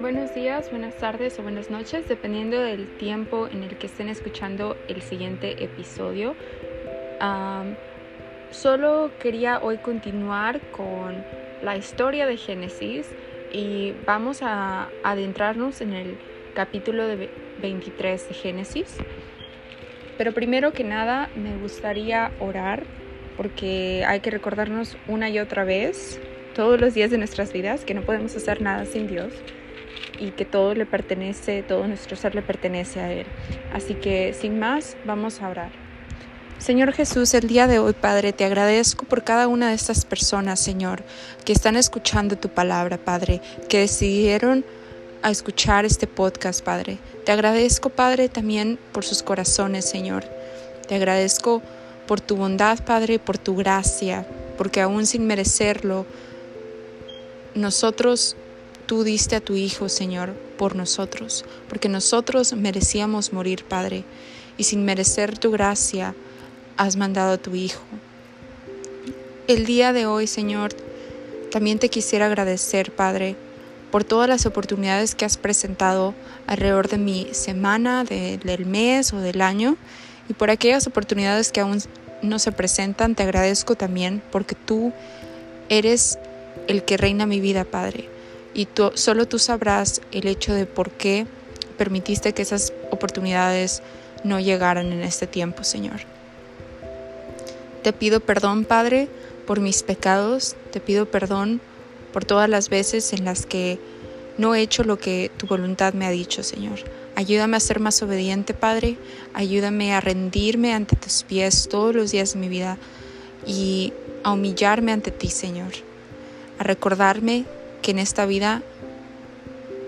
Buenos días, buenas tardes o buenas noches, dependiendo del tiempo en el que estén escuchando el siguiente episodio. solo quería hoy continuar con la historia de Génesis y vamos a adentrarnos en el capítulo de 23 de Génesis. Pero primero que nada me gustaría orar porque hay que recordarnos una y otra vez todos los días de nuestras vidas que no podemos hacer nada sin Dios y que todo le pertenece, todo nuestro ser le pertenece a Él. Así que sin más, vamos a orar. Señor Jesús, el día de hoy, Padre, te agradezco por cada una de estas personas, Señor, que están escuchando tu palabra, Padre, que decidieron a escuchar este podcast, Padre. Te agradezco, Padre, también por sus corazones, Señor. Te agradezco por tu bondad, Padre, por tu gracia, porque aún sin merecerlo, nosotros tú diste a tu Hijo, Señor, por nosotros, porque nosotros merecíamos morir, Padre, y sin merecer tu gracia, has mandado a tu Hijo. El día de hoy, Señor, también te quisiera agradecer, Padre, por todas las oportunidades que has presentado alrededor de mi semana, del mes o del año, y por aquellas oportunidades que aún no se presentan, te agradezco también porque tú eres el que reina mi vida, Padre y solo tú sabrás el hecho de por qué permitiste que esas oportunidades no llegaran en este tiempo, Señor. Te pido perdón, Padre, por mis pecados, te pido perdón por todas las veces en las que no he hecho lo que tu voluntad me ha dicho, Señor. Ayúdame a ser más obediente, Padre. Ayúdame a rendirme ante tus pies todos los días de mi vida y a humillarme ante ti, Señor. A recordarme que en esta vida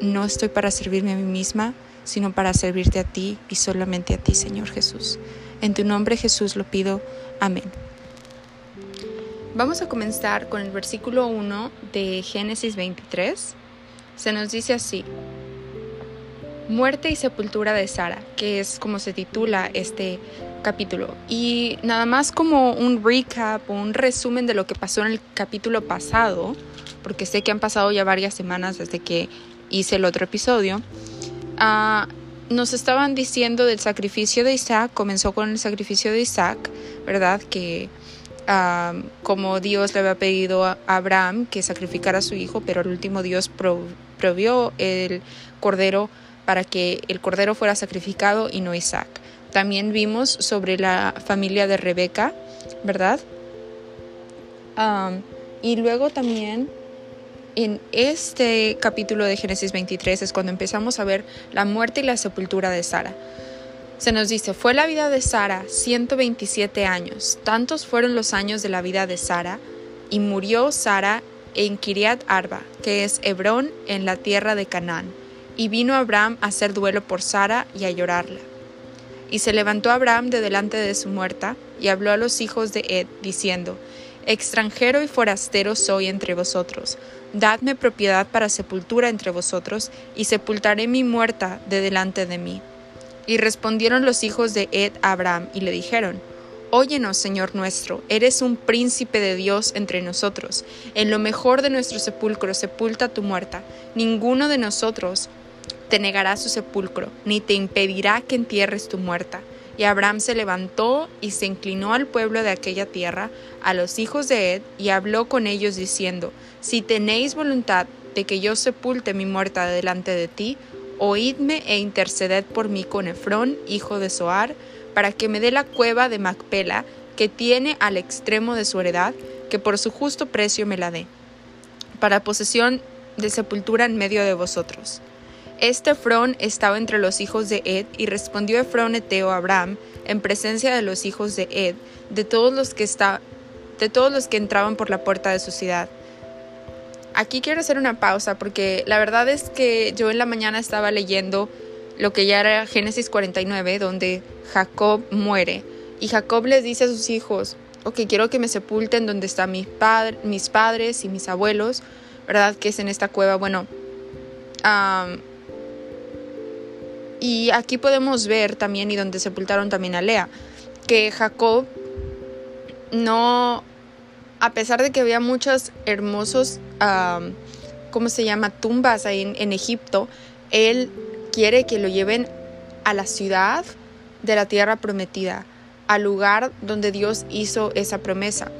no estoy para servirme a mí misma, sino para servirte a ti y solamente a ti, Señor Jesús. En tu nombre Jesús lo pido. Amén. Vamos a comenzar con el versículo 1 de Génesis 23. Se nos dice así. Muerte y sepultura de Sara, que es como se titula este capítulo. Y nada más como un recap o un resumen de lo que pasó en el capítulo pasado, porque sé que han pasado ya varias semanas desde que hice el otro episodio, ah, nos estaban diciendo del sacrificio de Isaac, comenzó con el sacrificio de Isaac, ¿verdad? Que ah, como Dios le había pedido a Abraham que sacrificara a su hijo, pero al último Dios provió el cordero para que el cordero fuera sacrificado y no Isaac. También vimos sobre la familia de Rebeca, ¿verdad? Y luego también en este capítulo de Génesis 23 es cuando empezamos a ver la muerte y la sepultura de Sara. Se nos dice, fue la vida de Sara 127 años, tantos fueron los años de la vida de Sara, y murió Sara en Kiriat Arba, que es Hebrón, en la tierra de Canaán. Y vino Abraham a hacer duelo por Sara y a llorarla. Y se levantó Abraham de delante de su muerta, y habló a los hijos de Ed, diciendo, Extranjero y forastero soy entre vosotros, Dadme propiedad para sepultura entre vosotros, y sepultaré mi muerta de delante de mí. Y respondieron los hijos de Ed a Abraham, y le dijeron, Óyenos, Señor nuestro, eres un príncipe de Dios entre nosotros. En lo mejor de nuestro sepulcro sepulta tu muerta. Ninguno de nosotros te negará su sepulcro, ni te impedirá que entierres tu muerta. Y Abraham se levantó y se inclinó al pueblo de aquella tierra, a los hijos de Ed, y habló con ellos diciendo, Si tenéis voluntad de que yo sepulte mi muerta delante de ti, oídme e interceded por mí con Efrón, hijo de Soar, para que me dé la cueva de Macpela, que tiene al extremo de su heredad, que por su justo precio me la dé, para posesión de sepultura en medio de vosotros. Este Efrón estaba entre los hijos de Ed, y respondió Efrón eteo a Abraham, en presencia de los hijos de Ed, de todos los que está, de todos los que entraban por la puerta de su ciudad. Aquí quiero hacer una pausa porque la verdad es que yo en la mañana estaba leyendo lo que ya era Génesis 49, donde Jacob muere. Y Jacob les dice a sus hijos, ok, quiero que me sepulten donde están mis, mis padres y mis abuelos, ¿verdad? Que es en esta cueva. Bueno, y aquí podemos ver también, y donde sepultaron también a Lea, que Jacob no, a pesar de que había muchos hermosos, ¿cómo se llama?, tumbas ahí en, en Egipto, él quiere que lo lleven a la ciudad de la tierra prometida, al lugar donde Dios hizo esa promesa.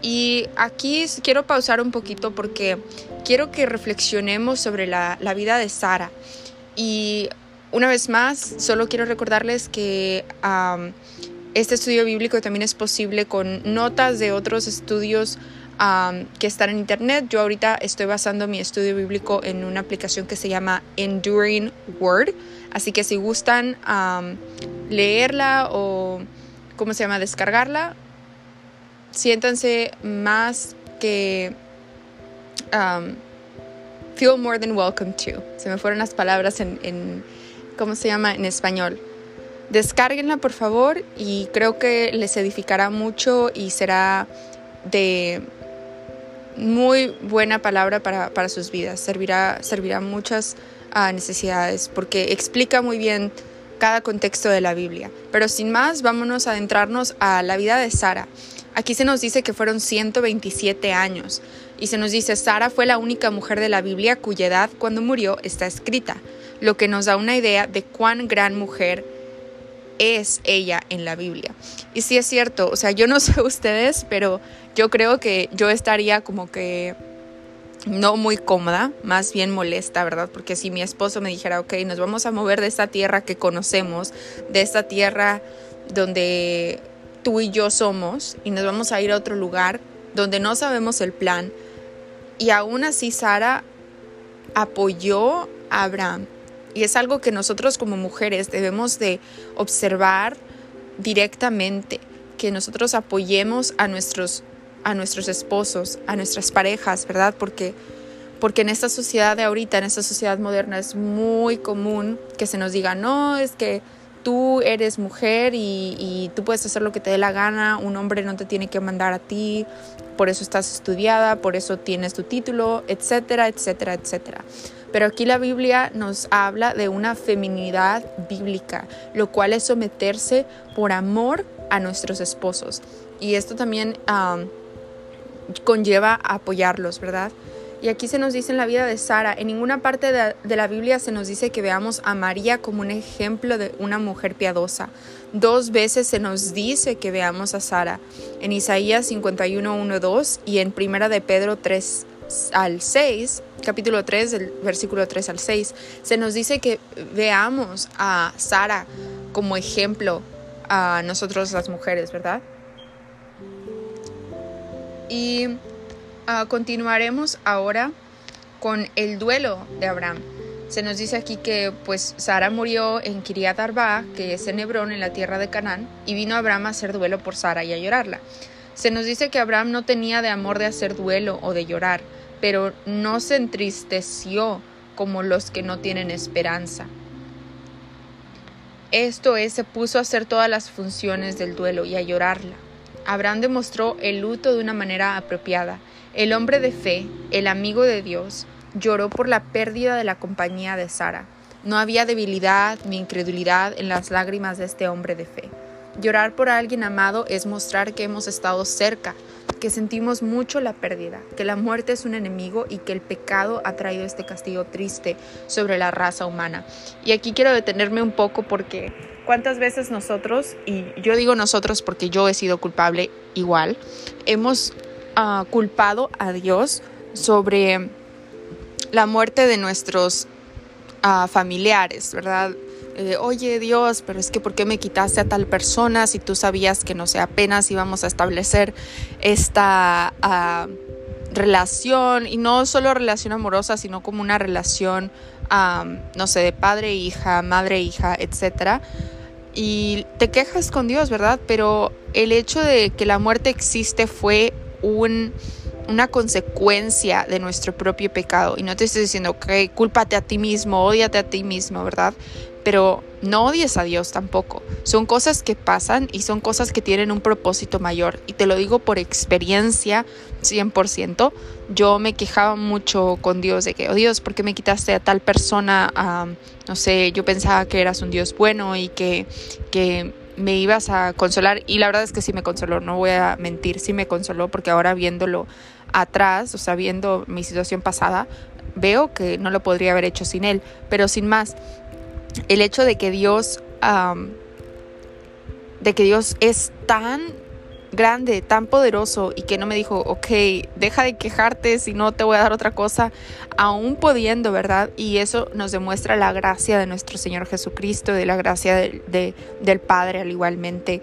Y aquí quiero pausar un poquito porque quiero que reflexionemos sobre la, vida de Sara. Y una vez más, solo quiero recordarles que este estudio bíblico también es posible con notas de otros estudios que están en internet. Yo ahorita estoy basando mi estudio bíblico en una aplicación que se llama Enduring Word. Así que si gustan leerla o, ¿cómo se llama?, descargarla, siéntanse más que feel more than welcome to. Se me fueron las palabras en, ¿cómo se llama? En español. Descárguenla por favor y creo que les edificará mucho y será de muy buena palabra para, para sus vidas. Servirá, servirá muchas uh, necesidades porque explica muy bien cada contexto de la Biblia. Pero sin más, vámonos a adentrarnos a la vida de Sara. Aquí se nos dice que fueron 127 años y se nos dice Sara fue la única mujer de la Biblia cuya edad cuando murió está escrita, lo que nos da una idea de cuán gran mujer es ella en la Biblia. Y sí es cierto, o sea, yo no sé ustedes, pero yo creo que yo estaría como que no muy cómoda, más bien molesta, ¿verdad? Porque si mi esposo me dijera, ok, nos vamos a mover de esta tierra que conocemos, de esta tierra donde tú y yo somos y nos vamos a ir a otro lugar donde no sabemos el plan. Y aún así Sara apoyó a Abraham. Y es algo que nosotros como mujeres debemos de observar directamente, que nosotros apoyemos a nuestros, a nuestros esposos, a nuestras parejas, ¿verdad? Porque, porque en esta sociedad de ahorita, en esta sociedad moderna, es muy común que se nos diga, no, es que tú eres mujer y, tú puedes hacer lo que te dé la gana, un hombre no te tiene que mandar a ti, por eso estás estudiada, por eso tienes tu título, etcétera, etcétera, etcétera. Pero aquí la Biblia nos habla de una feminidad bíblica, lo cual es someterse por amor a nuestros esposos. Y esto también conlleva apoyarlos, ¿verdad? Y aquí se nos dice en la vida de Sara, en ninguna parte de, la Biblia se nos dice que veamos a María como un ejemplo de una mujer piadosa. Dos veces se nos dice que veamos a Sara, en Isaías 51, 1, 2 y en Primera de Pedro 3 al 6, capítulo 3, del versículo 3 al 6, se nos dice que veamos a Sara como ejemplo a nosotros las mujeres, ¿verdad? Y Ah, continuaremos ahora con el duelo de Abraham. Se nos dice aquí que pues Sara murió en Kiriat Arba, que es en Hebrón, en la tierra de Canaán, y vino Abraham a hacer duelo por Sara y a llorarla. Se nos dice que Abraham no tenía de amor de hacer duelo o de llorar, pero no se entristeció como los que no tienen esperanza. Esto es, se puso a hacer todas las funciones del duelo y a llorarla. Abraham demostró el luto de una manera apropiada el hombre de fe, el amigo de Dios, lloró por la pérdida de la compañía de Sara. No había debilidad ni incredulidad en las lágrimas de este hombre de fe. Llorar por alguien amado es mostrar que hemos estado cerca, que sentimos mucho la pérdida, que la muerte es un enemigo y que el pecado ha traído este castigo triste sobre la raza humana. Y aquí quiero detenerme un poco porque cuántas veces nosotros, y yo digo nosotros porque yo he sido culpable igual, hemos culpado a Dios sobre la muerte de nuestros ah, familiares, ¿verdad? Eh, oye Dios, pero es que ¿por qué me quitaste a tal persona si tú sabías que no sé, apenas íbamos a establecer esta ah, relación y no solo relación amorosa, sino como una relación, no sé, de padre, hija, madre, hija, etcétera? Y te quejas con Dios, ¿verdad? Pero el hecho de que la muerte existe fue una consecuencia de nuestro propio pecado. Y no te estoy diciendo que cúlpate a ti mismo, odiate a ti mismo, ¿verdad? Pero no odies a Dios tampoco. Son cosas que pasan y son cosas que tienen un propósito mayor. Y te lo digo por experiencia 100%. Yo me quejaba mucho con Dios de que, oh Dios, ¿por qué me quitaste a tal persona? no sé, yo pensaba que eras un Dios bueno y que, que me ibas a consolar y la verdad es que sí me consoló, no voy a mentir, sí me consoló porque ahora viéndolo atrás, o sea, viendo mi situación pasada, veo que no lo podría haber hecho sin él, pero sin más, el hecho de que Dios, de que Dios es tan grande, tan poderoso y que no me dijo, ok, deja de quejarte si no te voy a dar otra cosa, aún pudiendo, ¿verdad? Y eso nos demuestra la gracia de nuestro Señor Jesucristo, de la gracia de, del Padre al igualmente.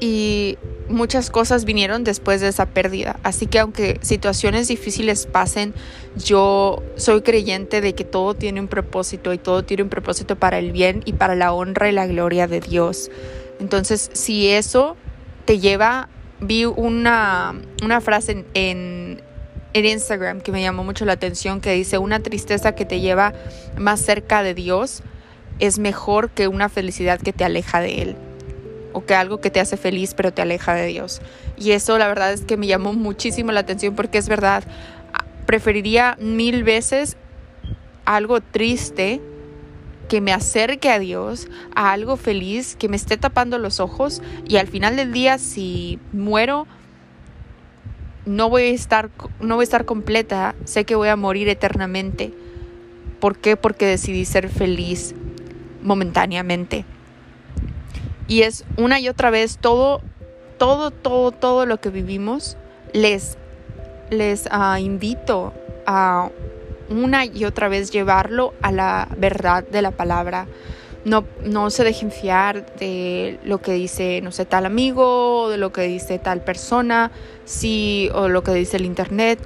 y muchas cosas vinieron después de esa pérdida. Así que aunque situaciones difíciles pasen, yo soy creyente de que todo tiene un propósito y todo tiene un propósito para el bien y para la honra y la gloria de Dios. Entonces, si eso te lleva, vi una, frase en, en, Instagram que me llamó mucho la atención que dice, una tristeza que te lleva más cerca de Dios es mejor que una felicidad que te aleja de Él o que algo que te hace feliz pero te aleja de Dios. Y eso la verdad es que me llamó muchísimo la atención porque es verdad, preferiría mil veces algo triste que me acerque a Dios, a algo feliz, que me esté tapando los ojos y al final del día si muero no voy a estar no voy a estar completa, sé que voy a morir eternamente. ¿Por qué? Porque decidí ser feliz momentáneamente. Y es una y otra vez todo todo todo todo lo que vivimos les les uh, invito a una y otra vez llevarlo a la verdad de la palabra. No, no se dejen fiar de lo que dice, no sé, tal amigo, de lo que dice tal persona, sí, o lo que dice el internet.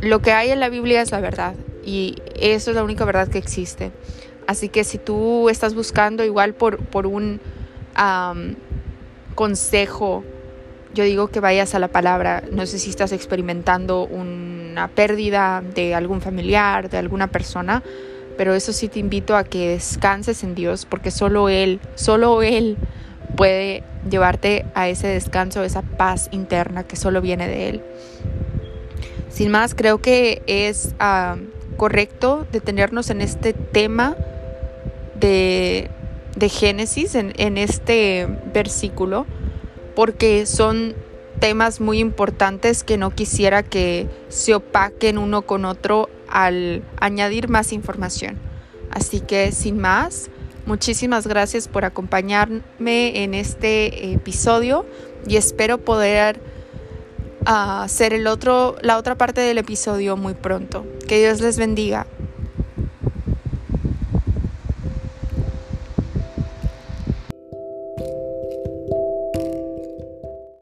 Lo que hay en la Biblia es la verdad y eso es la única verdad que existe. Así que si tú estás buscando igual por, por un consejo, yo digo que vayas a la palabra. No sé si estás experimentando pérdida de algún familiar, de alguna persona, pero eso sí te invito a que descanses en Dios, porque solo Él, solo Él puede llevarte a ese descanso, esa paz interna que solo viene de Él. Sin más, creo que es ah, correcto detenernos en este tema de, Génesis, en este versículo porque son temas muy importantes que no quisiera que se opaquen uno con otro al añadir más información. Así que sin más, muchísimas gracias por acompañarme en este episodio y espero poder ah, hacer el otro, la otra parte del episodio muy pronto. Que Dios les bendiga.